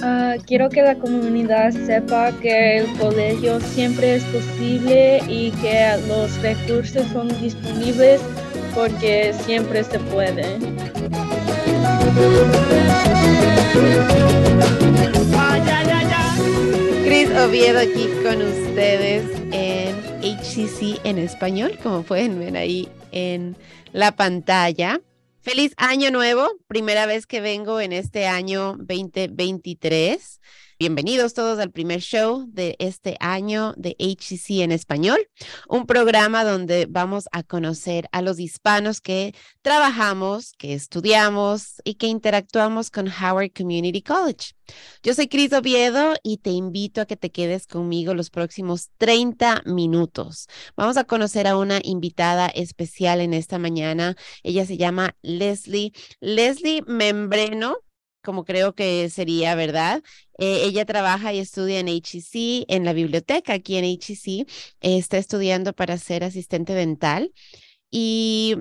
Ah, quiero que la comunidad sepa que el colegio siempre es posible y que los recursos son disponibles porque siempre se puede. Cris Oviedo aquí con ustedes en HCC en español, como pueden ver ahí en la pantalla. Feliz año nuevo, primera vez que vengo en este año 2023. Bienvenidos todos al primer show de este año de HCC en español, un programa donde vamos a conocer a los hispanos que trabajamos, que estudiamos y que interactuamos con Howard Community College. Yo soy Cris Oviedo y te invito a que te quedes conmigo los próximos 30 minutos. Vamos a conocer a una invitada especial en esta mañana. Ella se llama Leslie. Leslie Membreno como creo que sería, ¿verdad? Eh, ella trabaja y estudia en HEC, en la biblioteca aquí en HEC, está estudiando para ser asistente dental y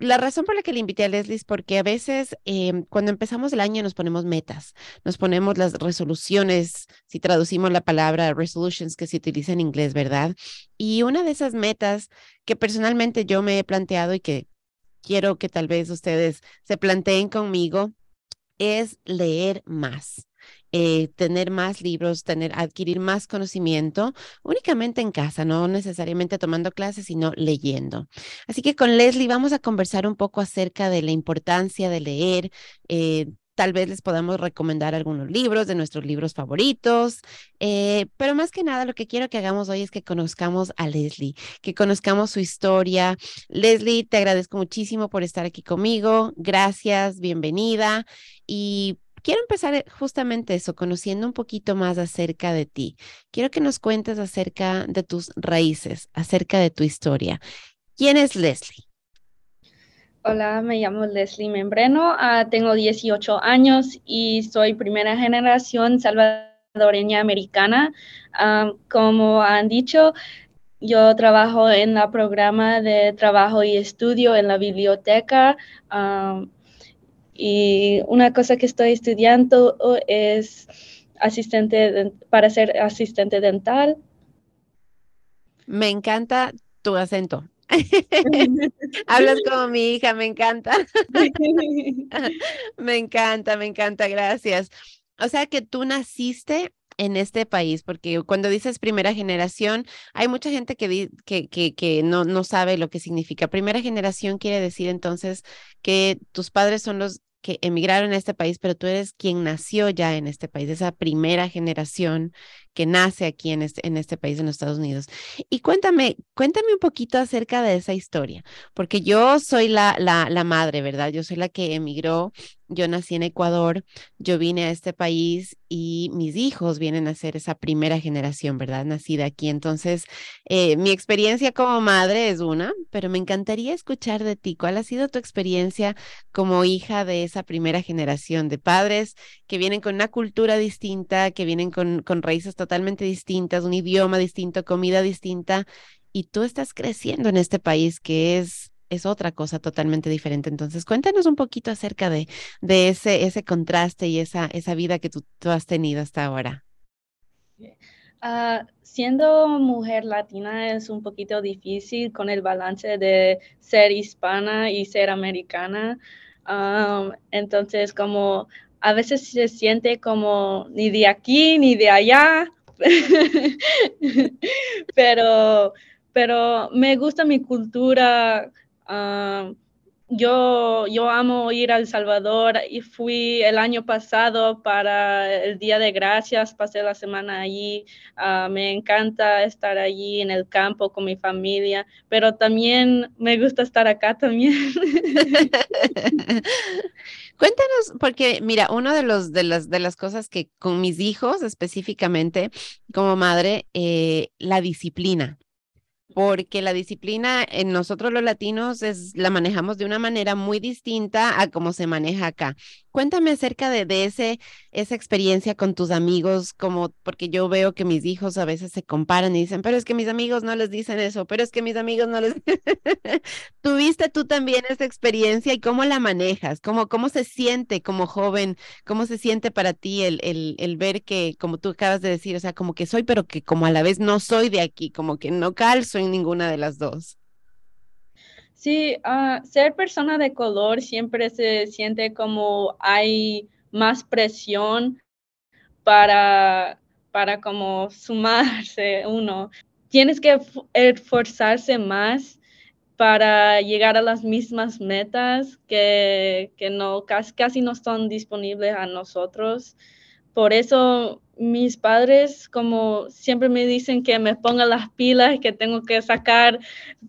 la razón por la que le invité a Leslie es porque a veces em, cuando empezamos el año nos ponemos metas, nos ponemos las resoluciones, si traducimos la palabra resolutions que se utiliza en inglés, ¿verdad? Y una de esas metas que personalmente yo me he planteado y que quiero que tal vez ustedes se planteen conmigo es leer más. Eh, tener más libros, tener, adquirir más conocimiento, únicamente en casa, no necesariamente tomando clases, sino leyendo. Así que con Leslie vamos a conversar un poco acerca de la importancia de leer. Eh, tal vez les podamos recomendar algunos libros de nuestros libros favoritos, eh, pero más que nada lo que quiero que hagamos hoy es que conozcamos a Leslie, que conozcamos su historia. Leslie, te agradezco muchísimo por estar aquí conmigo. Gracias, bienvenida. Y quiero empezar eh, justamente eso, conociendo un poquito más acerca de ti. Quiero que nos cuentes acerca de tus raíces, acerca de tu historia. ¿Quién es Leslie? Hola, me llamo Leslie Membreno, ah, tengo 18 años y soy primera generación salvadoreña americana. Ah, como han dicho, yo trabajo en el programa de trabajo y estudio en la biblioteca. Ah, y una cosa que estoy estudiando es asistente para ser asistente dental. Me encanta tu acento. Hablas como mi hija, me encanta. me encanta, me encanta, gracias. O sea que tú naciste en este país, porque cuando dices primera generación, hay mucha gente que, que, que, que no, no sabe lo que significa. Primera generación quiere decir entonces que tus padres son los que emigraron a este país, pero tú eres quien nació ya en este país, esa primera generación que nace aquí en este, en este país, en los Estados Unidos. Y cuéntame, cuéntame un poquito acerca de esa historia, porque yo soy la, la, madre, ¿verdad? Yo soy la que emigró yo nací en Ecuador, yo vine a este país y mis hijos vienen a ser esa primera generación, ¿verdad? Nacida aquí. Entonces, eh, mi experiencia como madre es una, pero me encantaría escuchar de ti. ¿Cuál ha sido tu experiencia como hija de esa primera generación de padres que vienen con una cultura distinta, que vienen con, con raíces totalmente distintas, un idioma distinto, comida distinta? Y tú estás creciendo en este país que es es otra cosa totalmente diferente. Entonces, cuéntanos un poquito acerca de, de ese, ese contraste y esa, esa vida que tú, has tenido hasta ahora. Ah, siendo mujer latina es un poquito difícil con el balance de ser hispana y ser americana. entonces, como a veces se siente como ni de aquí ni de allá, pero, pero me gusta mi cultura Ah, yo, yo amo ir a El Salvador y fui el año pasado para el Día de Gracias, pasé la semana allí. Ah, me encanta estar allí en el campo con mi familia, pero también me gusta estar acá también. Cuéntanos, porque mira, una de, los, de, las, de las cosas que con mis hijos específicamente como madre, eh, la disciplina porque la disciplina en nosotros los latinos es, la manejamos de una manera muy distinta a cómo se maneja acá. Cuéntame acerca de, ese, esa experiencia con tus amigos, como porque yo veo que mis hijos a veces se comparan y dicen, pero es que mis amigos no les dicen eso, pero es que mis amigos no les... ¿Tuviste tú también esa experiencia y cómo la manejas? ¿Cómo, cómo se siente como joven? ¿Cómo se siente para ti el, el, el ver que, como tú acabas de decir, o sea, como que soy, pero que como a la vez no soy de aquí, como que no calzo en ninguna de las dos? Sí, uh, ser persona de color siempre se siente como hay más presión para, para como sumarse uno. Tienes que esforzarse más para llegar a las mismas metas que, que no, casi, casi no son disponibles a nosotros. Por eso mis padres como siempre me dicen que me ponga las pilas, que tengo que sacar,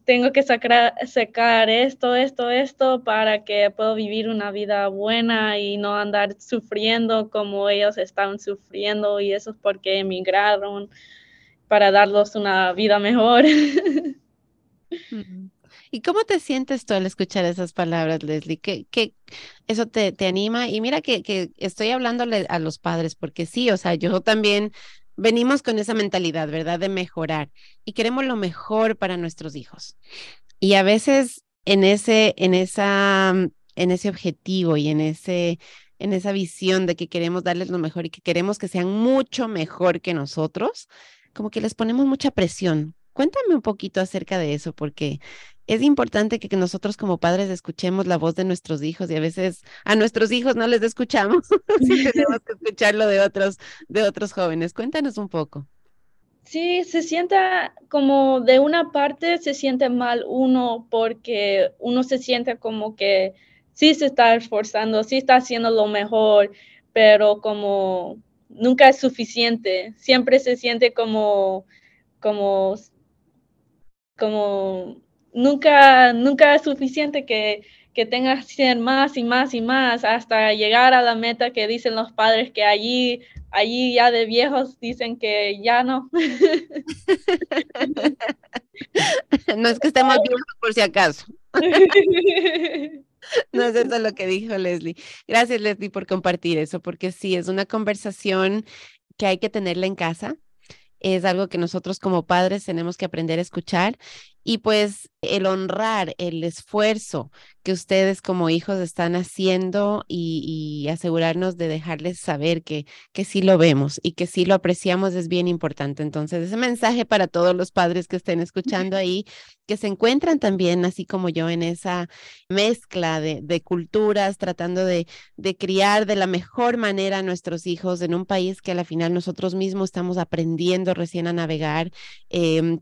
tengo que sacar, esto, esto, esto para que pueda vivir una vida buena y no andar sufriendo como ellos estaban sufriendo y eso es porque emigraron para darles una vida mejor. ¿Y cómo te sientes tú al escuchar esas palabras, Leslie? ¿Qué, qué eso te, te, anima? Y mira que, que estoy hablándole a los padres, porque sí, o sea, yo también venimos con esa mentalidad, ¿verdad? De mejorar y queremos lo mejor para nuestros hijos. Y a veces en ese, en esa, en ese objetivo y en ese, en esa visión de que queremos darles lo mejor y que queremos que sean mucho mejor que nosotros, como que les ponemos mucha presión. Cuéntame un poquito acerca de eso, porque es importante que, nosotros como padres escuchemos la voz de nuestros hijos y a veces a nuestros hijos no les escuchamos tenemos que escucharlo de otros, de otros jóvenes. Cuéntanos un poco. Sí, se siente como de una parte se siente mal uno porque uno se siente como que sí se está esforzando, sí está haciendo lo mejor, pero como nunca es suficiente. Siempre se siente como, como, como nunca, nunca es suficiente que, que tengas que ser más y más y más hasta llegar a la meta que dicen los padres que allí, allí ya de viejos dicen que ya no. no es que estemos viejos por si acaso. No es eso lo que dijo Leslie. Gracias, Leslie, por compartir eso, porque sí, es una conversación que hay que tenerla en casa. Es algo que nosotros como padres tenemos que aprender a escuchar y pues el honrar el esfuerzo que ustedes como hijos están haciendo y, asegurarnos de dejarles saber que, que sí lo vemos y que sí lo apreciamos es bien importante. Entonces, ese mensaje para todos los padres que estén escuchando ahí, que se encuentran también, así como yo, en esa mezcla de, de culturas, tratando de, de, criar de la mejor manera a nuestros hijos en un país que a la final nosotros mismos estamos aprendiendo recién a navegar. Em,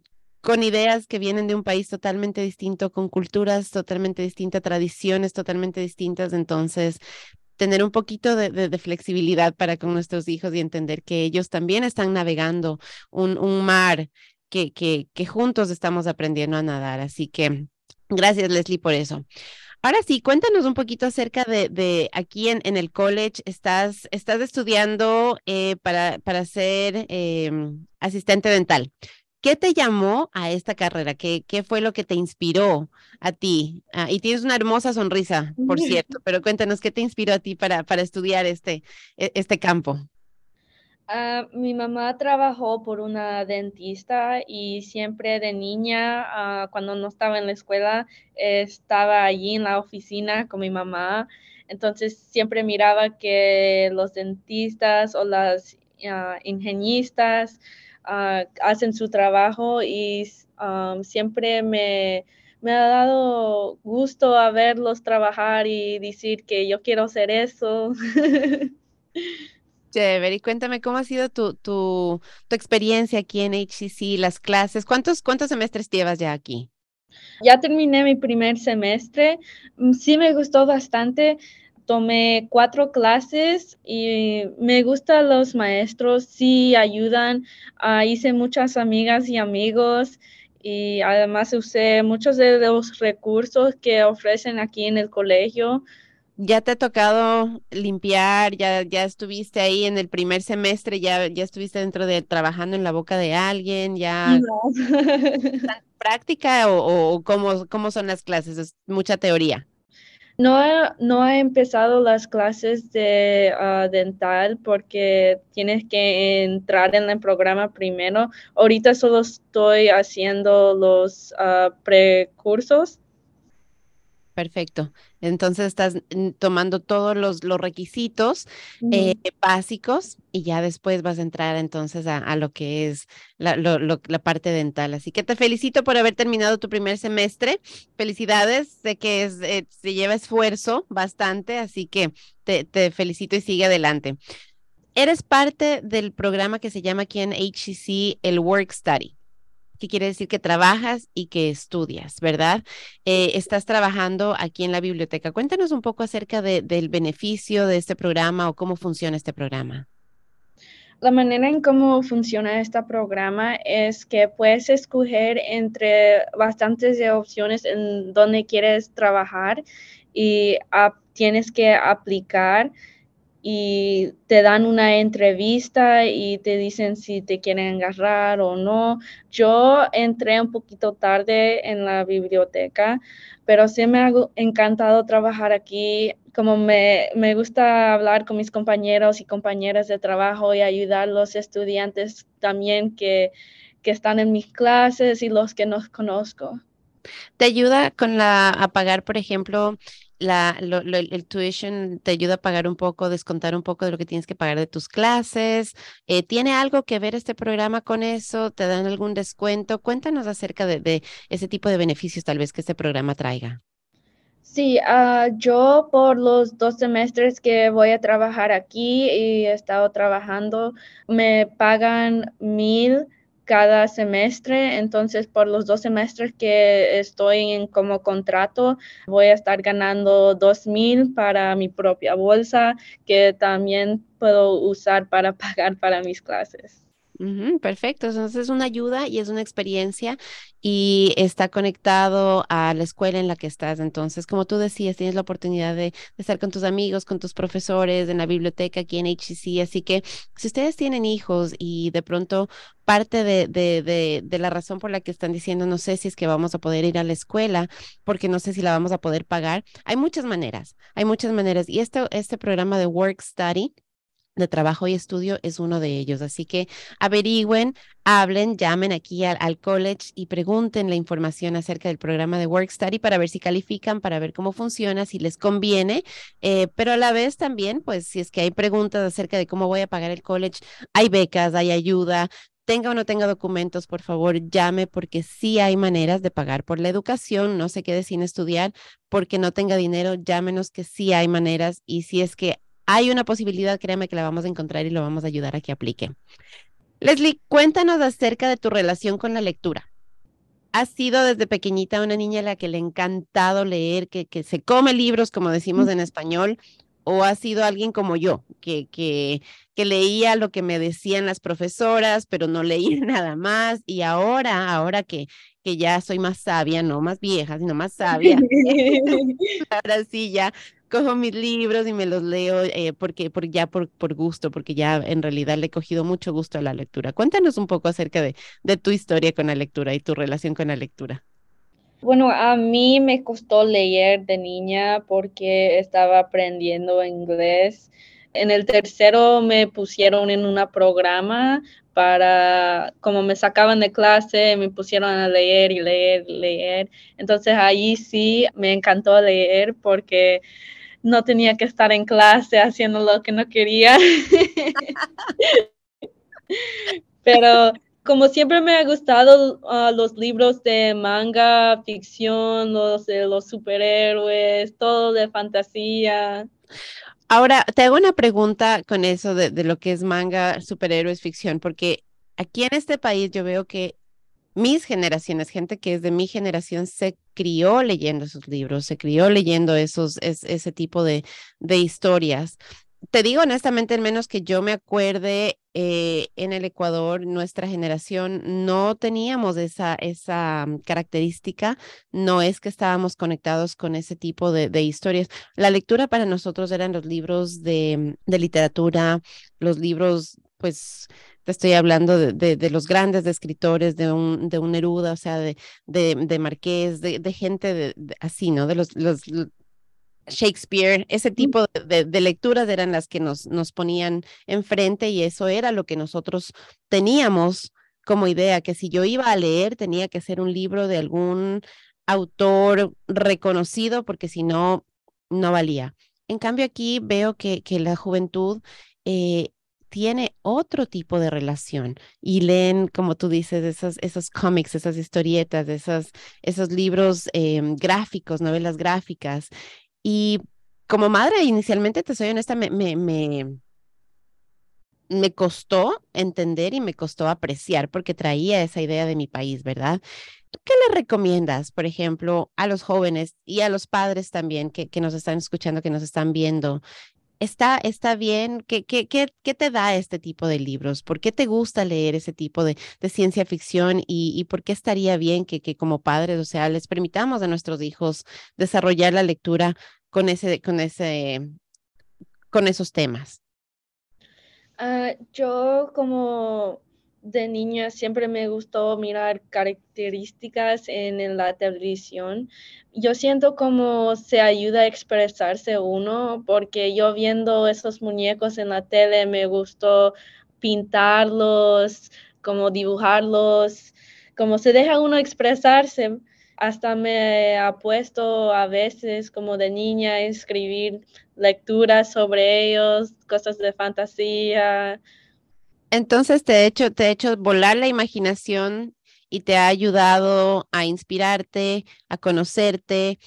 con ideas que vienen de un país totalmente distinto, con culturas totalmente distintas, tradiciones totalmente distintas. Entonces, tener un poquito de, flexibilidad para con nuestros hijos y entender que ellos también están navegando un, mar que, juntos estamos aprendiendo a nadar. Así que gracias, Leslie, por eso. Ahora sí, cuéntanos un poquito acerca de, aquí en, en, el college. Estás, estás estudiando eh, para, para ser em, asistente dental. ¿Qué te llamó a esta carrera? ¿Qué, qué fue lo que te inspiró a ti? Ah, y tienes una hermosa sonrisa, por cierto, pero cuéntanos, ¿qué te inspiró a ti para, para estudiar este, e, este campo? Uh, mi mamá trabajó por una dentista y siempre de niña, uh, cuando no estaba en la escuela, estaba allí en la oficina con mi mamá. Entonces siempre miraba que los dentistas o las uh, ingenistas Ah, hacen su trabajo y siempre me, me, ha dado gusto a verlos trabajar y decir que yo quiero hacer eso. Chévere, y cuéntame cómo ha sido tu, tu, tu experiencia aquí en HCC, las clases, ¿cuántos, cuántos semestres llevas ya aquí? Ya terminé mi primer semestre, mm, sí me gustó bastante tomé cuatro clases y me gustan los maestros, sí ayudan. Uh, hice muchas amigas y amigos y además usé muchos de los recursos que ofrecen aquí en el colegio. ¿Ya te ha tocado limpiar? ¿Ya, ya estuviste ahí en el primer semestre? ¿Ya, ya estuviste dentro de trabajando en la boca de alguien? ¿Ya no. práctica o, o cómo, cómo son las clases? ¿Es mucha teoría? No, no he empezado las clases de ah, dental porque tienes que entrar en el programa primero. Ahorita solo estoy haciendo los uh, precursos Perfecto. Entonces estás tomando todos los, los requisitos eh, básicos y ya después vas a entrar entonces a, lo que es la, la, parte dental. Así que te felicito por haber terminado tu primer semestre. Felicidades. Sé que es, eh, se lleva esfuerzo bastante, así que te, te felicito y sigue adelante. Eres parte del programa que se llama aquí en HCC el Work Study que quiere decir que trabajas y que estudias, ¿verdad? Eh, estás trabajando aquí en la biblioteca. Cuéntanos un poco acerca del beneficio de este programa o cómo funciona este programa. La manera en cómo funciona este programa es que puedes escoger entre bastantes de opciones en donde quieres trabajar y tienes que aplicar y te dan una entrevista y te dicen si te quieren agarrar o no. Yo entré un poquito tarde en la biblioteca, pero sí me ha encantado trabajar aquí. Como me, me gusta hablar con mis compañeros y compañeras de trabajo y ayudar a los estudiantes también que, que están en mis clases y los que no conozco. ¿Te ayuda con la a por ejemplo, la, el tuition te ayuda a pagar un poco, descontar un poco de lo que tienes que pagar de tus clases. Eh, ¿Tiene algo que ver este programa con eso? ¿Te dan algún descuento? Cuéntanos acerca de, ese tipo de beneficios tal vez que este programa traiga. Sí, ah, yo por los dos semestres que voy a trabajar aquí y he estado trabajando, me pagan mil cada semestre, entonces por los dos semestres que estoy en como contrato voy a estar ganando dos mil para mi propia bolsa que también puedo usar para pagar para mis clases perfecto, entonces es una ayuda y es una experiencia y está conectado a la escuela en la que estás. Entonces, como tú decías, tienes la oportunidad de, estar con tus amigos, con tus profesores, en la biblioteca aquí en HCC. Así que si ustedes tienen hijos y de pronto parte de, de, la razón por la que están diciendo, no sé si es que vamos a poder ir a la escuela, porque no sé si la vamos a poder pagar, hay muchas maneras, hay muchas maneras. Y este, este programa de Work Study de trabajo y estudio es uno de ellos. Así que averigüen, hablen, llamen aquí al, college y pregunten la información acerca del programa de Work Study para ver si califican, para ver cómo funciona, si les conviene, eh, pero a la vez también, pues si es que hay preguntas acerca de cómo voy a pagar el college, hay becas, hay ayuda. Tenga o no tenga documentos, por favor, llame porque sí hay maneras de pagar por la educación. No se quede sin estudiar porque no tenga dinero. Llámenos que sí hay maneras y si es que hay una posibilidad, créeme que la vamos a encontrar y lo vamos a ayudar a que aplique. Leslie, cuéntanos acerca de tu relación con la lectura. ¿Has sido desde pequeñita una niña a la que le ha encantado leer, que, que se come libros, como decimos en español, o has sido alguien como yo, que, que, que leía lo que me decían las profesoras, pero no leía nada más, y ahora, ahora que, que ya soy más sabia, no más vieja, sino más sabia, ahora sí ya cojo mis libros y me los leo eh, porque, por, ya por, por gusto, porque ya en realidad le he cogido mucho gusto a la lectura. Cuéntanos un poco acerca de, de tu historia con la lectura y tu relación con la lectura. Bueno, a mí me costó leer de niña porque estaba aprendiendo inglés. En el tercero me pusieron en un programa para, como me sacaban de clase, me pusieron a leer y leer, y leer. Entonces ahí sí me encantó leer porque no tenía que estar en clase haciendo lo que no quería. Pero como siempre me ha gustado uh, los libros de manga, ficción, los de los superhéroes, todo de fantasía. Ahora, te hago una pregunta con eso de lo que es manga, superhéroes, ficción, porque aquí en este país yo veo que mis generaciones, gente que es de mi generación, se crió leyendo esos libros, se crió leyendo esos, ese tipo de, de historias. Te digo honestamente, al menos que yo me acuerde, eh, en el Ecuador, nuestra generación no teníamos esa, esa mm, característica, no es que estábamos conectados con ese tipo de, de historias. La lectura para nosotros eran los libros de, de literatura, los libros, pues, te estoy hablando de, de, los grandes escritores, de un, de un Neruda, o sea, de, Marqués, de, gente así, ¿no? De los, los, Shakespeare, ese tipo de, lecturas eran las que nos, nos ponían enfrente y eso era lo que nosotros teníamos como idea, que si yo iba a leer tenía que ser un libro de algún autor reconocido, porque si no, no valía. En cambio, aquí veo que, que la juventud eh, tiene otro tipo de relación y leen, como tú dices, esos, esos cómics, esas historietas, esos, esos libros em, gráficos, novelas gráficas. Y como madre, inicialmente, te soy honesta, me, me, me, me costó entender y me costó apreciar porque traía esa idea de mi país, ¿verdad? ¿Qué le recomiendas, por ejemplo, a los jóvenes y a los padres también que, que nos están escuchando, que nos están viendo, está, está bien? ¿Qué, qué, qué, te da este tipo de libros? ¿Por qué te gusta leer ese tipo de, de ciencia ficción? Y, y, por qué estaría bien que, que como padres, o sea, les permitamos a nuestros hijos desarrollar la lectura con, ese, con, ese, con esos temas? Uh, yo como de niña siempre me gustó mirar características en, la televisión. Yo siento como se ayuda a expresarse uno, porque yo viendo esos muñecos en la tele me gustó pintarlos, como dibujarlos, como se deja uno expresarse. Hasta me ha puesto a veces como de niña a escribir lecturas sobre ellos, cosas de fantasía, entonces te ha hecho, te ha hecho volar la imaginación y te ha ayudado a inspirarte, a conocerte,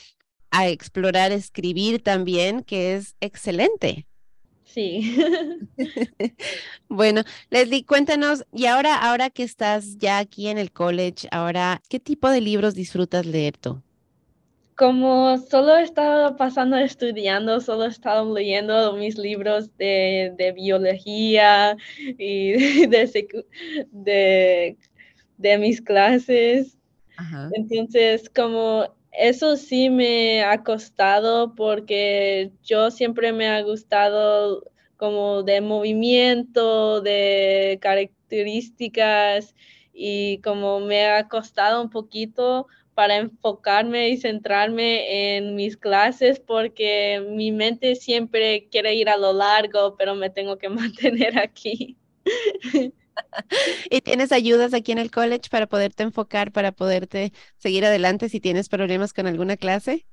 a explorar, escribir también, que es excelente. Sí. bueno, Leslie, cuéntanos, y ahora, ahora que estás ya aquí en el college, ahora, ¿qué tipo de libros disfrutas leer tú? Como solo he estado pasando estudiando, solo he estado leyendo mis libros de, biología y de, de, mis clases. Entonces, como eso sí me ha costado porque yo siempre me ha gustado como de movimiento, de características y como me ha costado un poquito para enfocarme y centrarme en mis clases porque mi mente siempre quiere ir a lo largo, pero me tengo que mantener aquí. ¿Y tienes ayudas aquí en el college para poderte enfocar, para poderte seguir adelante si tienes problemas con alguna clase?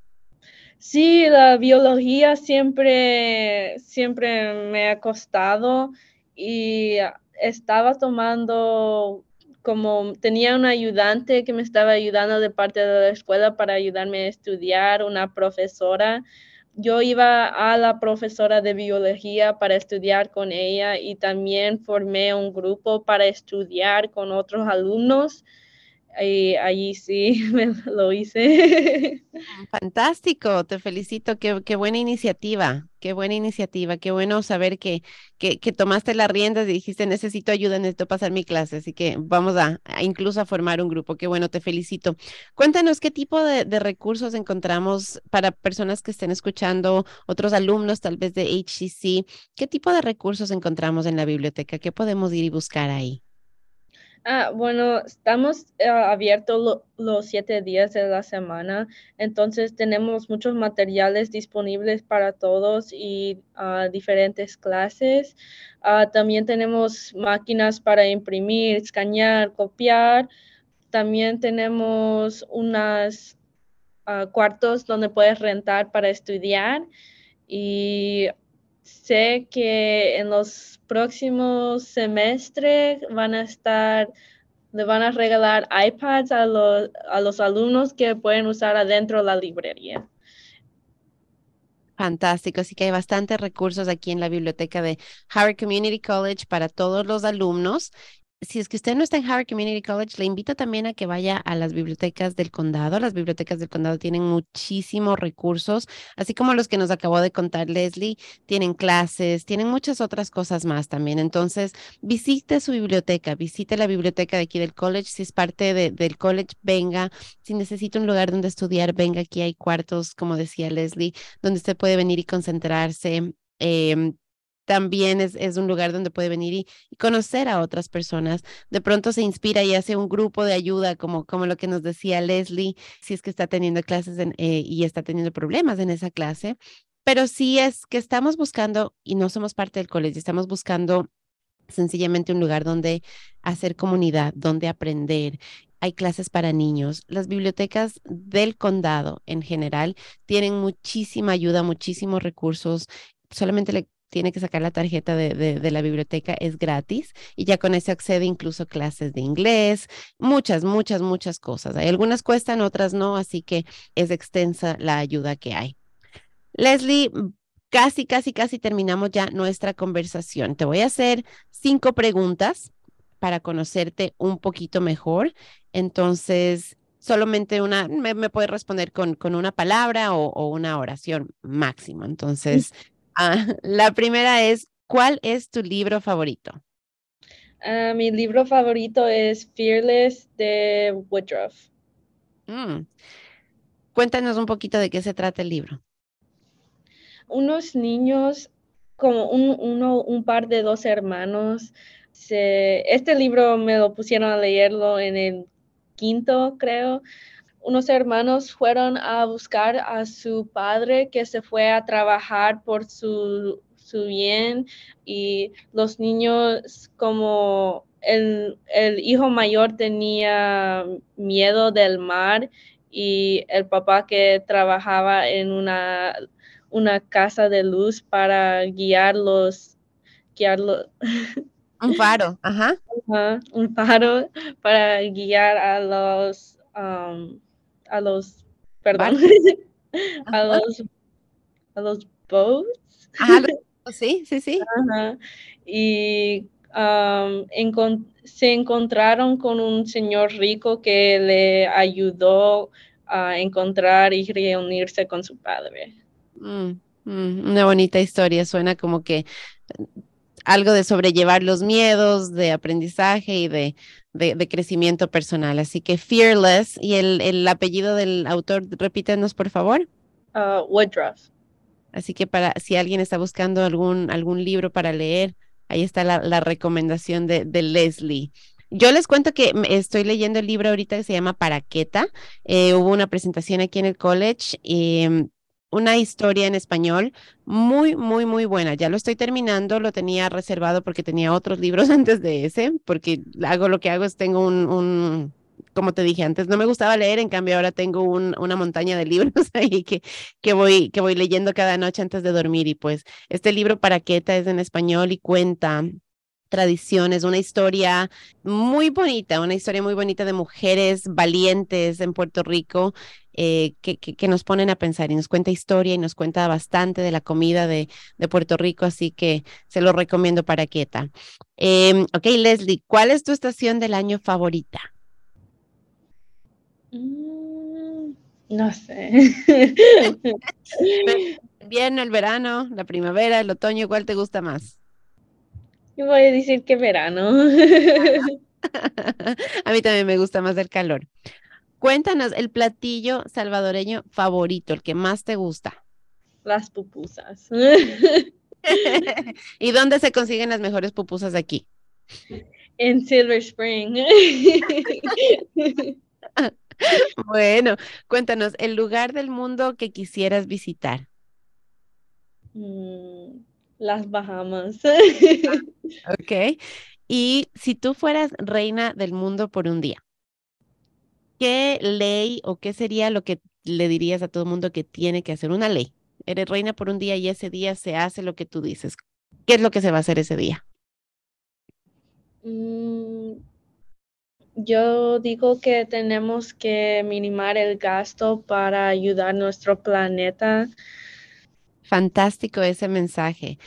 Sí, la biología siempre, siempre me ha costado y estaba tomando como tenía un ayudante que me estaba ayudando de parte de la escuela para ayudarme a estudiar, una profesora. Yo iba a la profesora de biología para estudiar con ella y también formé un grupo para estudiar con otros alumnos y allí sí me lo hice. Fantástico, te felicito, qué, qué, buena iniciativa, qué buena iniciativa, qué bueno saber que, que, que, tomaste las riendas y dijiste necesito ayuda, necesito pasar mi clase, así que vamos a, incluso a formar un grupo, qué bueno, te felicito. Cuéntanos qué tipo de, de recursos encontramos para personas que estén escuchando, otros alumnos tal vez de HCC, qué tipo de recursos encontramos en la biblioteca, qué podemos ir y buscar ahí. Ah, bueno, estamos eh, abiertos los siete días de la semana, entonces tenemos muchos materiales disponibles para todos y ah, diferentes clases. Ah, también tenemos máquinas para imprimir, escanear, copiar. También tenemos unos cuartos donde puedes rentar para estudiar y sé que en los próximos semestres van a estar, le van a regalar iPads a los, a los alumnos que pueden usar adentro de la librería. Fantástico, así que hay bastantes recursos aquí en la biblioteca de Harvard Community College para todos los alumnos si es que usted no está en Harvard Community College, le invito también a que vaya a las bibliotecas del condado. Las bibliotecas del condado tienen muchísimos recursos, así como los que nos acabó de contar Leslie, tienen clases, tienen muchas otras cosas más también. Entonces, visite su biblioteca, visite la biblioteca de aquí del college. Si es parte del college, venga. Si necesita un lugar donde estudiar, venga. Aquí hay cuartos, como decía Leslie, donde usted puede venir y concentrarse. Em, también es, es, un lugar donde puede venir y, conocer a otras personas. De pronto se inspira y hace un grupo de ayuda, como, como lo que nos decía Leslie, si es que está teniendo clases eh, y está teniendo problemas en esa clase. Pero sí es que estamos buscando, y no somos parte del colegio, estamos buscando sencillamente un lugar donde hacer comunidad, donde aprender. Hay clases para niños. Las bibliotecas del condado en general tienen muchísima ayuda, muchísimos recursos. Solamente le tiene que sacar la tarjeta de, de, la biblioteca, es gratis y ya con eso accede incluso clases de inglés, muchas, muchas, muchas cosas. Hay algunas cuestan, otras no, así que es extensa la ayuda que hay. Leslie, casi, casi, casi terminamos ya nuestra conversación. Te voy a hacer cinco preguntas para conocerte un poquito mejor. Entonces, solamente una, me, puedes responder con, con una palabra o, o, una oración máximo. Entonces, Ah, la primera es, ¿cuál es tu libro favorito? Ah, mi libro favorito es Fearless de Woodruff. Mm. Cuéntanos un poquito de qué se trata el libro. Unos niños, como un, uno, un par de dos hermanos, este libro me lo pusieron a leerlo en el quinto, creo unos hermanos fueron a buscar a su padre que se fue a trabajar por su, bien y los niños como el, hijo mayor tenía miedo del mar y el papá que trabajaba en una, una casa de luz para guiarlos, guiarlos. Un faro, ajá. Un faro para guiar a los um, a los, perdón, a los, a los boats. sí, sí, sí. Y se encontraron con un señor rico que le ayudó a encontrar y reunirse con su padre. Mm, mm, una bonita historia, suena como que algo de sobrellevar los miedos, de aprendizaje y de, de, crecimiento personal. Así que Fearless y el, el apellido del autor, repítenos por favor. Uh, Woodruff. Así que para si alguien está buscando algún, algún libro para leer, ahí está la, la recomendación de, de Leslie. Yo les cuento que estoy leyendo el libro ahorita que se llama Paraqueta. Eh, hubo una presentación aquí en el college mm, una historia en español muy, muy, muy buena. Ya lo estoy terminando, lo tenía reservado porque tenía otros libros antes de ese, porque hago lo que hago es tengo un, un como te dije antes, no me gustaba leer, en cambio ahora tengo un, una montaña de libros ahí que, que, voy, que voy leyendo cada noche antes de dormir y pues este libro Paraqueta es en español y cuenta tradiciones, una historia muy bonita, una historia muy bonita de mujeres valientes en Puerto Rico eh, que, que, nos ponen a pensar y nos cuenta historia y nos cuenta bastante de la comida de, de Puerto Rico, así que se lo recomiendo para Quieta. Em, ok, Leslie, ¿cuál es tu estación del año favorita? Mm, no sé. ¿El invierno, el verano, la primavera, el otoño, ¿cuál te gusta más? Yo voy a decir que verano. a mí también me gusta más el calor. Cuéntanos el platillo salvadoreño favorito, el que más te gusta. Las pupusas. ¿Y dónde se consiguen las mejores pupusas aquí? En Silver Spring. bueno, cuéntanos el lugar del mundo que quisieras visitar. Mm, las Bahamas. ok. Y si tú fueras reina del mundo por un día, ¿qué ley o qué sería lo que le dirías a todo el mundo que tiene que hacer una ley? Eres reina por un día y ese día se hace lo que tú dices. ¿Qué es lo que se va a hacer ese día? Mm, yo digo que tenemos que minimar el gasto para ayudar a nuestro planeta. Fantástico ese mensaje.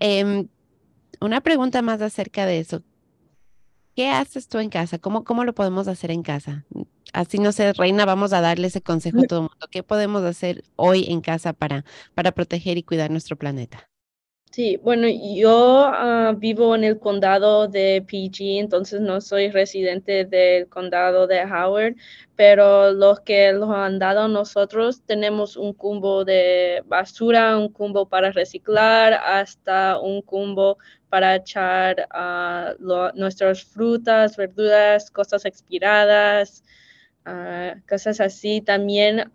Em, una pregunta más acerca de eso. ¿Qué haces tú en casa? ¿Cómo, cómo lo podemos hacer en casa? Así no sé, Reina, vamos a darle ese consejo a todo el mundo. ¿Qué podemos hacer hoy en casa para, para proteger y cuidar nuestro planeta? Sí, bueno, yo ah, vivo en el condado de PG, entonces no soy residente del condado de Howard, pero los que los han dado nosotros tenemos un cumbo de basura, un cumbo para reciclar, hasta un cumbo para echar ah, nuestras frutas, verduras, cosas expiradas. Uh, cosas así. También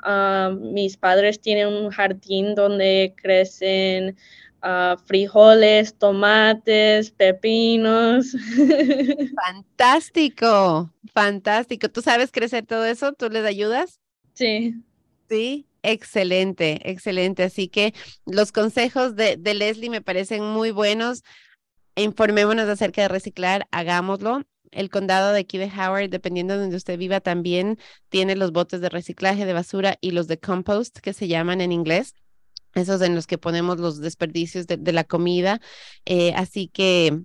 mis padres tienen un jardín donde crecen frijoles, tomates, pepinos. Fantástico, fantástico. ¿Tú sabes crecer todo eso? ¿Tú les ayudas? Sí. Sí, excelente, excelente. Así que los consejos de, de Leslie me parecen muy buenos. Informémonos acerca de reciclar, hagámoslo. El condado de de Howard, dependiendo de donde usted viva, también tiene los botes de reciclaje de basura y los de compost, que se llaman en inglés esos en los que ponemos los desperdicios de, la comida. Eh, así que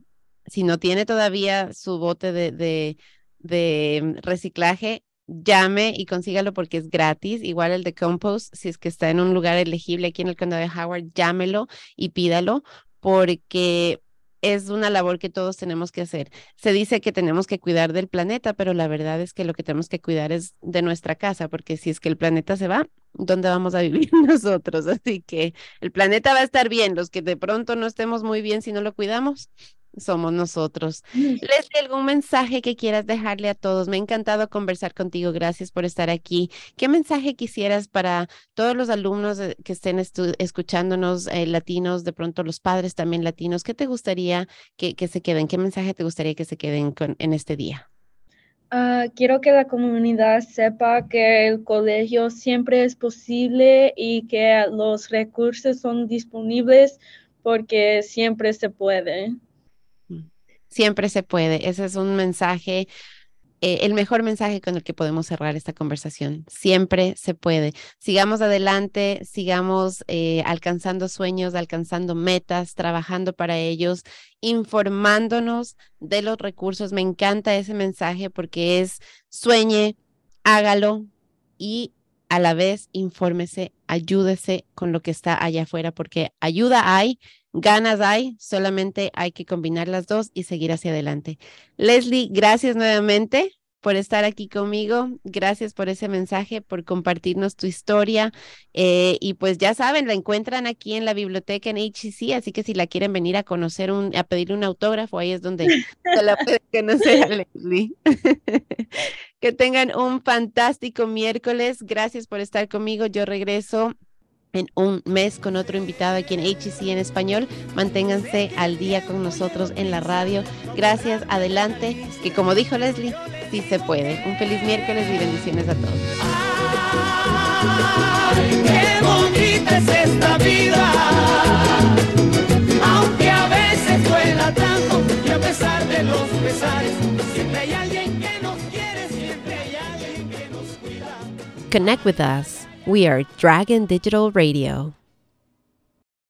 si no tiene todavía su bote de, de, de, reciclaje, llame y consígalo porque es gratis. Igual el de compost, si es que está en un lugar elegible aquí en el condado de Howard, llámelo y pídalo porque es una labor que todos tenemos que hacer. Se dice que tenemos que cuidar del planeta, pero la verdad es que lo que tenemos que cuidar es de nuestra casa, porque si es que el planeta se va, ¿dónde vamos a vivir nosotros? Así que el planeta va a estar bien, los que de pronto no estemos muy bien si no lo cuidamos, somos nosotros. Leslie, ¿algún mensaje que quieras dejarle a todos? Me ha encantado conversar contigo. Gracias por estar aquí. ¿Qué mensaje quisieras para todos los alumnos eh, que estén escuchándonos, eh, latinos, de pronto los padres también latinos? ¿Qué te gustaría que, que se queden? ¿Qué mensaje te gustaría que se queden con, en este día? Ah, quiero que la comunidad sepa que el colegio siempre es posible y que los recursos son disponibles porque siempre se puede. Siempre se puede. Ese es un mensaje, eh, el mejor mensaje con el que podemos cerrar esta conversación. Siempre se puede. Sigamos adelante, sigamos eh, alcanzando sueños, alcanzando metas, trabajando para ellos, informándonos de los recursos. Me encanta ese mensaje porque es sueñe, hágalo y a la vez infórmese, ayúdese con lo que está allá afuera, porque ayuda hay, ganas hay, solamente hay que combinar las dos y seguir hacia adelante. Leslie, gracias nuevamente por estar aquí conmigo. Gracias por ese mensaje, por compartirnos tu historia. Eh, y pues ya saben, la encuentran aquí en la biblioteca en HCC, así que si la quieren venir a conocer, un, a pedir un autógrafo, ahí es donde se la pueden conocer a Leslie. que tengan un fantástico miércoles. Gracias por estar conmigo. Yo regreso en un mes con otro invitado aquí en HC en español. Manténganse al día con nosotros en la radio. Gracias, adelante, que como dijo Leslie, sí se puede. Un feliz miércoles y bendiciones a todos. qué bonita es esta vida, aunque a veces duela tanto y a pesar de los pesares, siempre hay alguien que nos quiere, siempre hay alguien que nos cuida. Connect with us. We are Dragon Digital Radio.